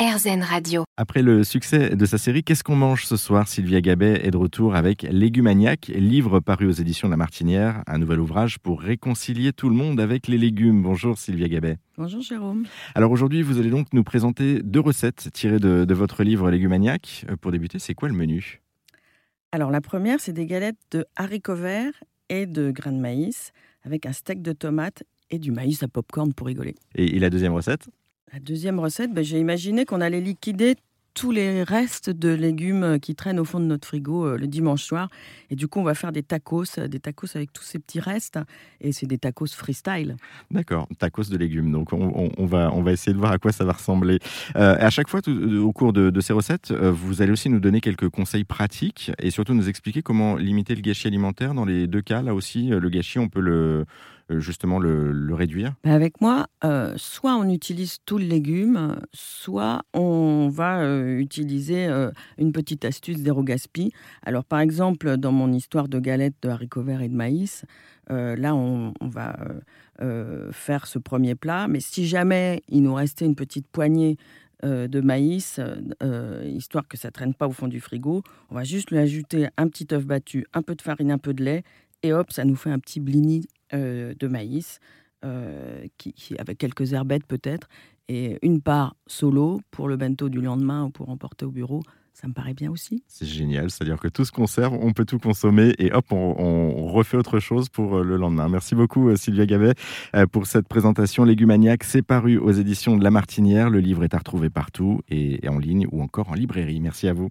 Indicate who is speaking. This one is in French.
Speaker 1: RZN Radio.
Speaker 2: Après le succès de sa série Qu'est-ce qu'on mange ce soir? Sylvia Gabet est de retour avec Légumaniac, livre paru aux éditions de La Martinière, un nouvel ouvrage pour réconcilier tout le monde avec les légumes. Bonjour Sylvia Gabet.
Speaker 3: Bonjour Jérôme.
Speaker 2: Alors aujourd'hui, vous allez donc nous présenter deux recettes tirées de, de votre livre Légumaniac. Euh, Pour débuter, c'est quoi le menu?
Speaker 3: Alors la première, c'est des galettes de haricots verts et de grains de maïs avec un steak de tomates et du maïs à popcorn pour rigoler.
Speaker 2: et, et la deuxième recette?
Speaker 3: La deuxième recette, ben, j'ai imaginé qu'on allait liquider tous les restes de légumes qui traînent au fond de notre frigo euh, le dimanche soir. Et du coup, on va faire des tacos, euh, des tacos avec tous ces petits restes. Et c'est des tacos freestyle.
Speaker 2: D'accord, tacos de légumes. Donc on, va, essayer de voir à quoi ça va ressembler. Euh, à chaque fois, tout- au cours de, de ces recettes, euh, vous allez aussi nous donner quelques conseils pratiques et surtout nous expliquer comment limiter le gâchis alimentaire. Dans les deux cas, là aussi, euh, le gâchis, on peut le, euh, justement le, réduire?
Speaker 3: Ben, avec moi, euh, soit on utilise tout le légume, soit on va euh, utiliser euh, une petite astuce zéro gaspi. Alors par exemple, dans mon histoire de galettes de haricots verts et de maïs, euh, là on, va euh, euh, faire ce premier plat. Mais si jamais il nous restait une petite poignée euh, de maïs, euh, histoire que ça traîne pas au fond du frigo, on va juste lui ajouter un petit œuf battu, un peu de farine, un peu de lait, et hop, ça nous fait un petit blini euh, de maïs euh, qui, avec quelques herbettes peut-être, et une part solo pour le bento du lendemain ou pour emporter au bureau. Ça me paraît bien aussi.
Speaker 2: C'est génial, c'est-à-dire que tout se conserve, on peut tout consommer et hop, on, refait autre chose pour euh, le lendemain. Merci beaucoup Sylvia Gabet euh, pour cette présentation Légumaniac. C'est paru aux éditions de La Martinière. Le livre est à retrouver partout et en ligne ou encore en librairie. Merci à vous.